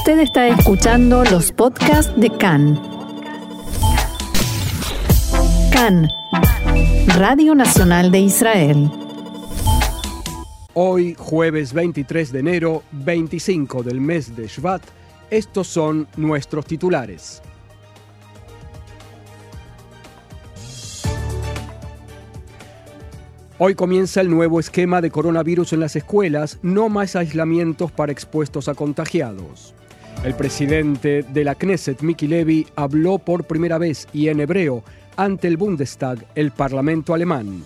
Usted está escuchando los podcasts de CAN. CAN, Radio Nacional de Israel. Hoy, jueves 23 de enero, 25 del mes de Shvat, estos son nuestros titulares. Hoy comienza el nuevo esquema de coronavirus en las escuelas, no más aislamientos para expuestos a contagiados. El presidente de la Knesset, Miki Levy, habló por primera vez y en hebreo ante el Bundestag, el Parlamento alemán.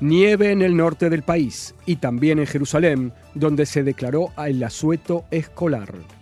Nieve en el norte del país y también en Jerusalén, donde se declaró el asueto escolar.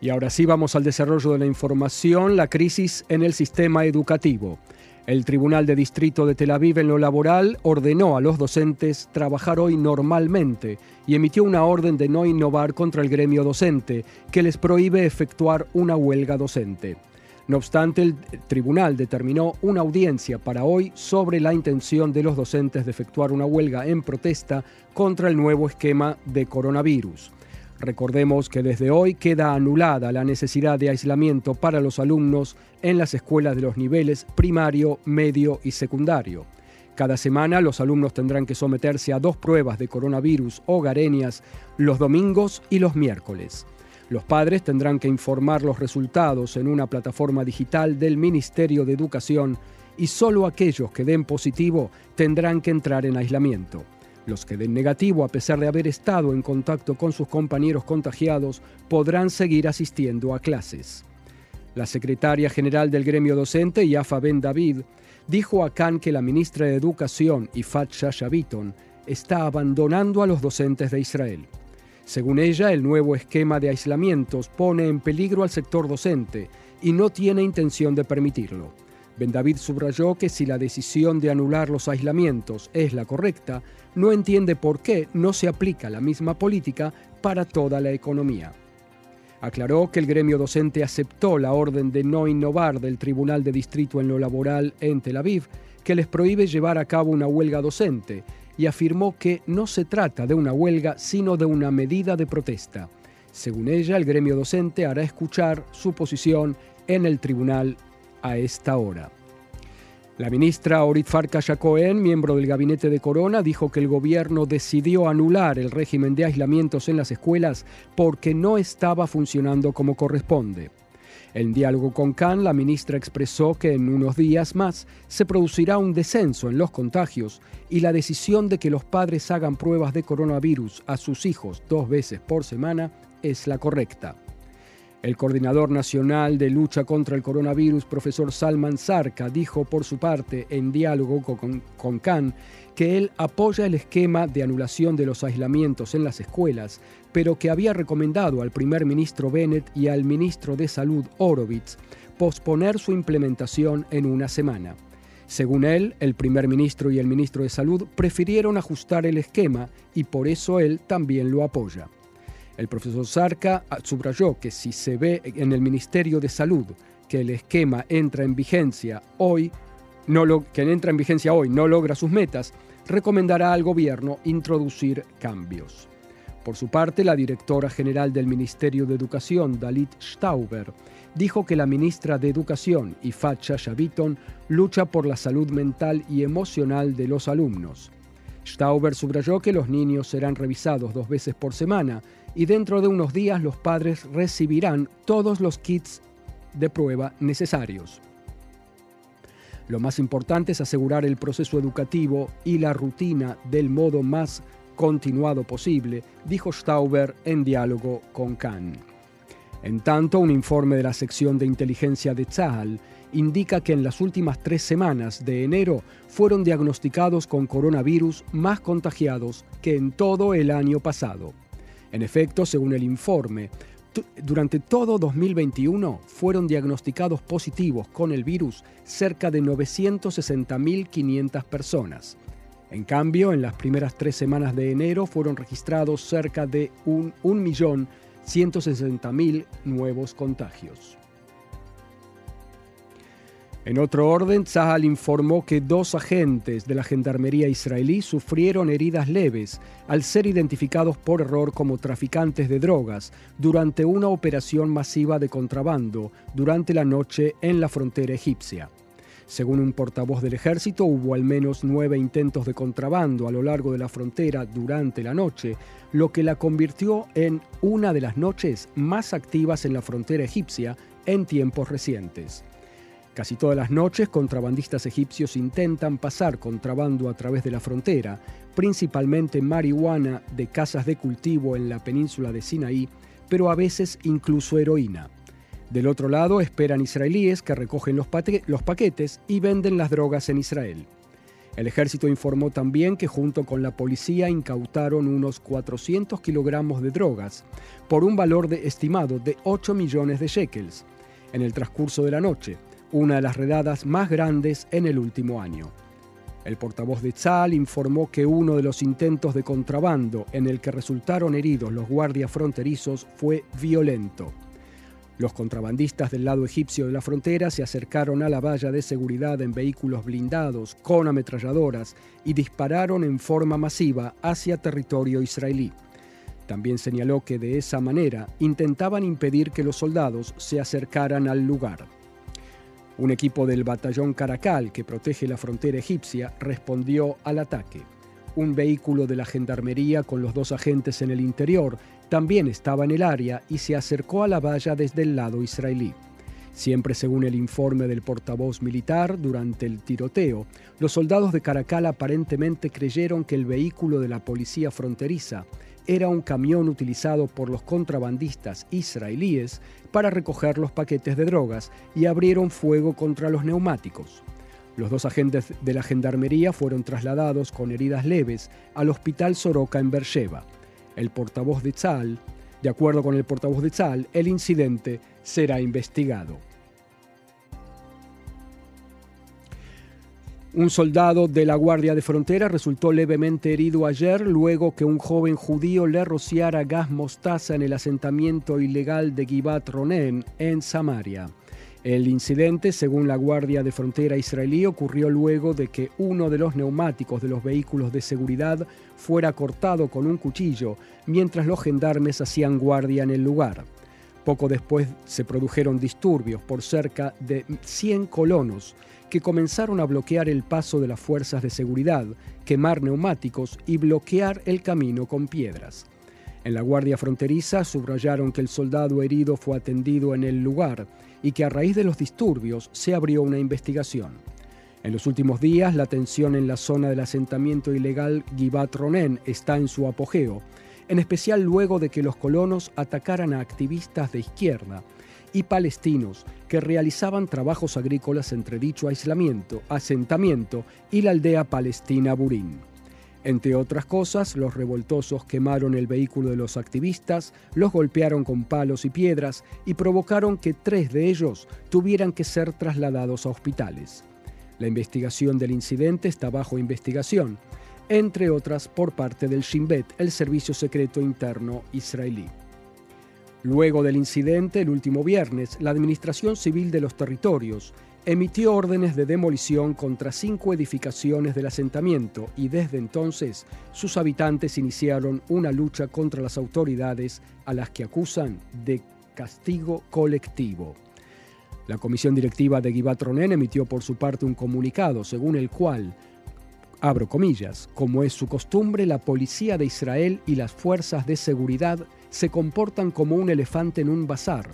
Y ahora sí vamos al desarrollo de la información, la crisis en el sistema educativo. El Tribunal de Distrito de Tel Aviv en lo laboral ordenó a los docentes trabajar hoy normalmente y emitió una orden de no innovar contra el gremio docente que les prohíbe efectuar una huelga docente. No obstante, el tribunal determinó una audiencia para hoy sobre la intención de los docentes de efectuar una huelga en protesta contra el nuevo esquema de coronavirus. Recordemos que desde hoy queda anulada la necesidad de aislamiento para los alumnos en las escuelas de los niveles primario, medio y secundario. Cada semana los alumnos tendrán que someterse a dos pruebas de coronavirus o garenias los domingos y los miércoles. Los padres tendrán que informar los resultados en una plataforma digital del Ministerio de Educación y solo aquellos que den positivo tendrán que entrar en aislamiento. Los que den negativo a pesar de haber estado en contacto con sus compañeros contagiados podrán seguir asistiendo a clases. La secretaria general del gremio docente, Yafa Ben David, dijo a Khan que la ministra de Educación, Ifat Shasha está abandonando a los docentes de Israel. Según ella, el nuevo esquema de aislamientos pone en peligro al sector docente y no tiene intención de permitirlo. Ben David subrayó que si la decisión de anular los aislamientos es la correcta, no entiende por qué no se aplica la misma política para toda la economía. Aclaró que el gremio docente aceptó la orden de no innovar del Tribunal de Distrito en lo Laboral en Tel Aviv, que les prohíbe llevar a cabo una huelga docente, y afirmó que no se trata de una huelga, sino de una medida de protesta. Según ella, el gremio docente hará escuchar su posición en el tribunal a esta hora. La ministra Orit Farkas Cohen, miembro del gabinete de Corona, dijo que el gobierno decidió anular el régimen de aislamientos en las escuelas porque no estaba funcionando como corresponde. En diálogo con Khan, la ministra expresó que en unos días más se producirá un descenso en los contagios y la decisión de que los padres hagan pruebas de coronavirus a sus hijos dos veces por semana es la correcta. El coordinador nacional de lucha contra el coronavirus, profesor Salman Sarka, dijo por su parte en diálogo con, con Khan que él apoya el esquema de anulación de los aislamientos en las escuelas, pero que había recomendado al primer ministro Bennett y al ministro de Salud Orovitz posponer su implementación en una semana. Según él, el primer ministro y el ministro de Salud prefirieron ajustar el esquema y por eso él también lo apoya. El profesor Sarka subrayó que si se ve en el Ministerio de Salud que el esquema entra en vigencia hoy, no lo, que entra en vigencia hoy no logra sus metas, recomendará al gobierno introducir cambios. Por su parte, la directora general del Ministerio de Educación, Dalit Stauber, dijo que la ministra de Educación, Ifat Shaviton, lucha por la salud mental y emocional de los alumnos. Stauber subrayó que los niños serán revisados dos veces por semana y dentro de unos días los padres recibirán todos los kits de prueba necesarios. Lo más importante es asegurar el proceso educativo y la rutina del modo más continuado posible, dijo Stauber en diálogo con Khan. En tanto, un informe de la sección de inteligencia de Tzahal indica que en las últimas tres semanas de enero fueron diagnosticados con coronavirus más contagiados que en todo el año pasado. En efecto, según el informe, durante todo 2021 fueron diagnosticados positivos con el virus cerca de 960.500 personas. En cambio, en las primeras tres semanas de enero fueron registrados cerca de 1.160.000 nuevos contagios. En otro orden, Tzahal informó que dos agentes de la Gendarmería israelí sufrieron heridas leves al ser identificados por error como traficantes de drogas durante una operación masiva de contrabando durante la noche en la frontera egipcia. Según un portavoz del ejército, hubo al menos nueve intentos de contrabando a lo largo de la frontera durante la noche, lo que la convirtió en una de las noches más activas en la frontera egipcia en tiempos recientes. Casi todas las noches, contrabandistas egipcios intentan pasar contrabando a través de la frontera, principalmente marihuana de casas de cultivo en la península de Sinaí, pero a veces incluso heroína. Del otro lado, esperan israelíes que recogen los, los paquetes y venden las drogas en Israel. El ejército informó también que junto con la policía incautaron unos 400 kilogramos de drogas por un valor de estimado de 8 millones de shekels en el transcurso de la noche, una de las redadas más grandes en el último año. El portavoz de Tzal informó que uno de los intentos de contrabando en el que resultaron heridos los guardias fronterizos fue violento. Los contrabandistas del lado egipcio de la frontera se acercaron a la valla de seguridad en vehículos blindados con ametralladoras y dispararon en forma masiva hacia territorio israelí. También señaló que de esa manera intentaban impedir que los soldados se acercaran al lugar. Un equipo del batallón Caracal, que protege la frontera egipcia, respondió al ataque. Un vehículo de la gendarmería con los dos agentes en el interior también estaba en el área y se acercó a la valla desde el lado israelí. Siempre según el informe del portavoz militar, durante el tiroteo, los soldados de Caracal aparentemente creyeron que el vehículo de la policía fronteriza era un camión utilizado por los contrabandistas israelíes para recoger los paquetes de drogas y abrieron fuego contra los neumáticos. Los dos agentes de la gendarmería fueron trasladados con heridas leves al hospital Soroka en Beersheba. El portavoz de Tzal, de acuerdo con el portavoz de Tzal, el incidente será investigado. Un soldado de la Guardia de Frontera resultó levemente herido ayer luego que un joven judío le rociara gas mostaza en el asentamiento ilegal de Givat Ronen en Samaria. El incidente, según la Guardia de Frontera israelí, ocurrió luego de que uno de los neumáticos de los vehículos de seguridad fuera cortado con un cuchillo mientras los gendarmes hacían guardia en el lugar. Poco después se produjeron disturbios por cerca de 100 colonos que comenzaron a bloquear el paso de las fuerzas de seguridad, quemar neumáticos y bloquear el camino con piedras. En la Guardia Fronteriza subrayaron que el soldado herido fue atendido en el lugar y que a raíz de los disturbios se abrió una investigación. En los últimos días, la tensión en la zona del asentamiento ilegal Givat Ronen está en su apogeo, en especial luego de que los colonos atacaran a activistas de izquierda y palestinos que realizaban trabajos agrícolas entre dicho aislamiento, asentamiento y la aldea palestina Burín. Entre otras cosas, los revoltosos quemaron el vehículo de los activistas, los golpearon con palos y piedras y provocaron que tres de ellos tuvieran que ser trasladados a hospitales. La investigación del incidente está bajo investigación, entre otras por parte del Shin Bet, el servicio secreto interno israelí. Luego del incidente, el último viernes, la Administración Civil de los Territorios emitió órdenes de demolición contra cinco edificaciones del asentamiento y desde entonces sus habitantes iniciaron una lucha contra las autoridades a las que acusan de castigo colectivo. La comisión directiva de Givat Ronen emitió por su parte un comunicado según el cual abro comillas, como es su costumbre, la policía de Israel y las fuerzas de seguridad se comportan como un elefante en un bazar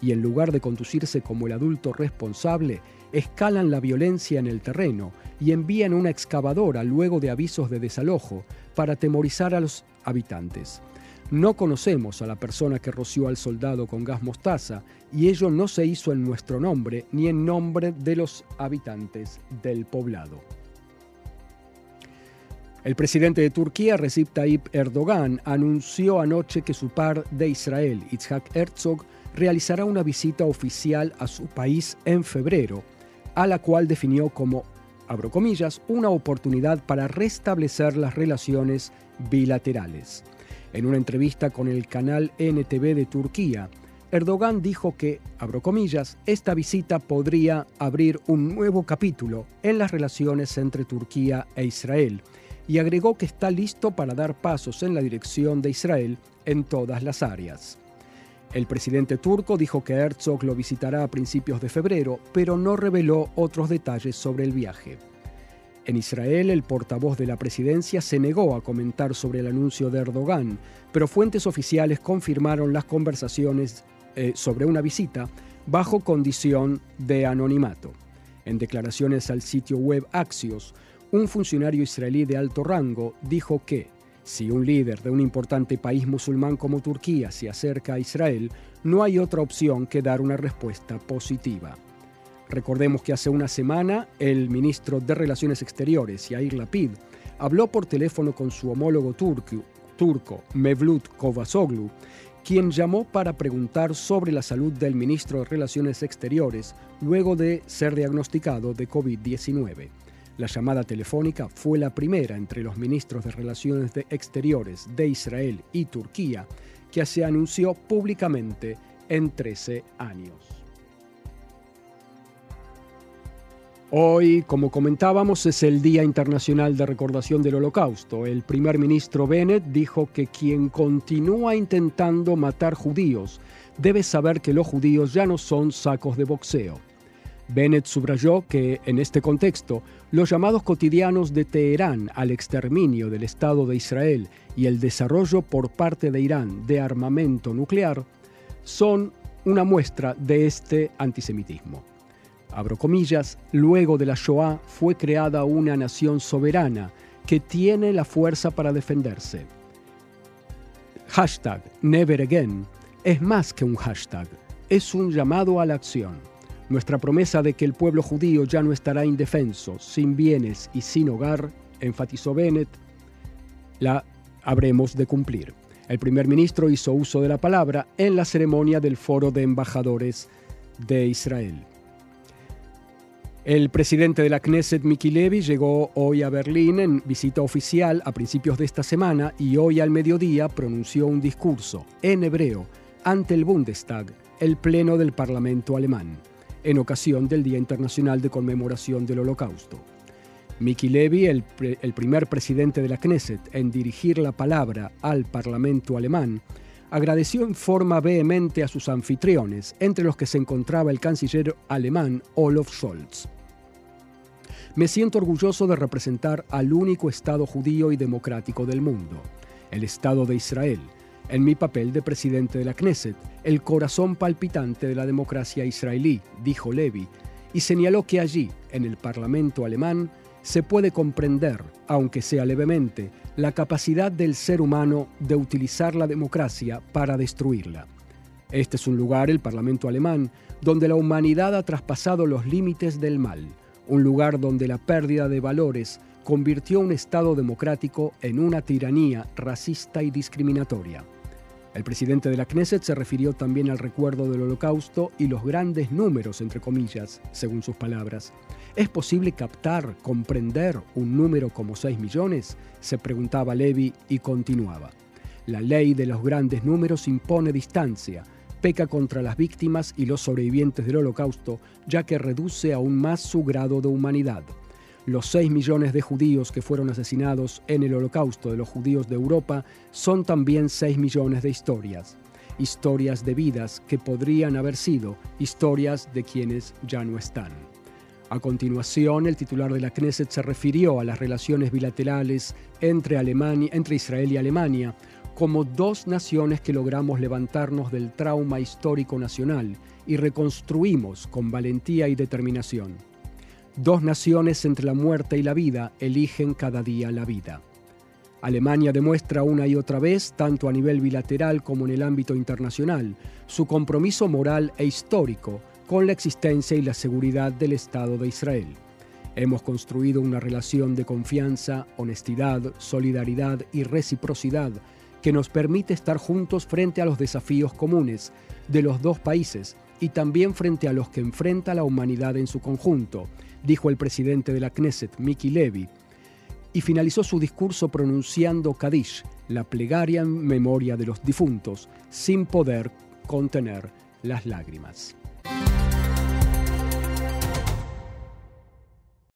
y en lugar de conducirse como el adulto responsable, escalan la violencia en el terreno y envían una excavadora luego de avisos de desalojo para atemorizar a los habitantes. No conocemos a la persona que roció al soldado con gas mostaza y ello no se hizo en nuestro nombre ni en nombre de los habitantes del poblado. El presidente de Turquía, Recep Tayyip Erdogan, anunció anoche que su par de Israel, Itzhak Herzog, realizará una visita oficial a su país en febrero, a la cual definió como, abro comillas, una oportunidad para restablecer las relaciones bilaterales. En una entrevista con el canal NTV de Turquía, Erdogan dijo que, abro comillas, esta visita podría abrir un nuevo capítulo en las relaciones entre Turquía e Israel y agregó que está listo para dar pasos en la dirección de Israel en todas las áreas. El presidente turco dijo que Herzog lo visitará a principios de febrero, pero no reveló otros detalles sobre el viaje. En Israel, el portavoz de la presidencia se negó a comentar sobre el anuncio de Erdogan, pero fuentes oficiales confirmaron las conversaciones eh, sobre una visita bajo condición de anonimato. En declaraciones al sitio web Axios, un funcionario israelí de alto rango dijo que si un líder de un importante país musulmán como Turquía se acerca a Israel, no hay otra opción que dar una respuesta positiva. Recordemos que hace una semana el ministro de Relaciones Exteriores, Yair Lapid, habló por teléfono con su homólogo turco, Mevlut Kovasoglu, quien llamó para preguntar sobre la salud del ministro de Relaciones Exteriores luego de ser diagnosticado de COVID-19. La llamada telefónica fue la primera entre los ministros de Relaciones Exteriores de Israel y Turquía que se anunció públicamente en 13 años. Hoy, como comentábamos, es el Día Internacional de Recordación del Holocausto. El primer ministro Bennett dijo que quien continúa intentando matar judíos debe saber que los judíos ya no son sacos de boxeo. Bennett subrayó que, en este contexto, los llamados cotidianos de Teherán al exterminio del Estado de Israel y el desarrollo por parte de Irán de armamento nuclear son una muestra de este antisemitismo. Abro comillas, luego de la Shoah fue creada una nación soberana que tiene la fuerza para defenderse. Hashtag Never Again es más que un hashtag, es un llamado a la acción. Nuestra promesa de que el pueblo judío ya no estará indefenso, sin bienes y sin hogar, enfatizó Bennett, la habremos de cumplir. El primer ministro hizo uso de la palabra en la ceremonia del Foro de Embajadores de Israel. El presidente de la Knesset, Miki Levy, llegó hoy a Berlín en visita oficial a principios de esta semana y hoy al mediodía pronunció un discurso en hebreo ante el Bundestag, el pleno del Parlamento alemán en ocasión del Día Internacional de Conmemoración del Holocausto. Miki Levy, el, el, primer presidente de la Knesset en dirigir la palabra al Parlamento alemán, agradeció en forma vehemente a sus anfitriones, entre los que se encontraba el canciller alemán Olaf Scholz. Me siento orgulloso de representar al único Estado judío y democrático del mundo, el Estado de Israel, en mi papel de presidente de la Knesset, el corazón palpitante de la democracia israelí, dijo Levy, y señaló que allí, en el Parlamento alemán, se puede comprender, aunque sea levemente, la capacidad del ser humano de utilizar la democracia para destruirla. Este es un lugar, el Parlamento alemán, donde la humanidad ha traspasado los límites del mal, un lugar donde la pérdida de valores convirtió un Estado democrático en una tiranía racista y discriminatoria. El presidente de la Knesset se refirió también al recuerdo del holocausto y los grandes números, entre comillas, según sus palabras. ¿Es posible captar, comprender un número como 6 millones? se preguntaba Levi y continuaba. La ley de los grandes números impone distancia, peca contra las víctimas y los sobrevivientes del holocausto, ya que reduce aún más su grado de humanidad los 6 millones de judíos que fueron asesinados en el holocausto de los judíos de Europa son también 6 millones de historias. Historias de vidas que podrían haber sido historias de quienes ya no están. A continuación, el titular de la Knesset se refirió a las relaciones bilaterales entre, Alemania, entre Israel y Alemania como dos naciones que logramos levantarnos del trauma histórico nacional y reconstruimos con valentía y determinación. Dos naciones entre la muerte y la vida eligen cada día la vida. Alemania demuestra una y otra vez, tanto a nivel bilateral como en el ámbito internacional, su compromiso moral e histórico con la existencia y la seguridad del Estado de Israel. Hemos construido una relación de confianza, honestidad, solidaridad y reciprocidad que nos permite estar juntos frente a los desafíos comunes de los dos países y también frente a los que enfrenta la humanidad en su conjunto, dijo el presidente de la Knesset, Miki Levy, y finalizó su discurso pronunciando Kadish, la plegaria en memoria de los difuntos, sin poder contener las lágrimas.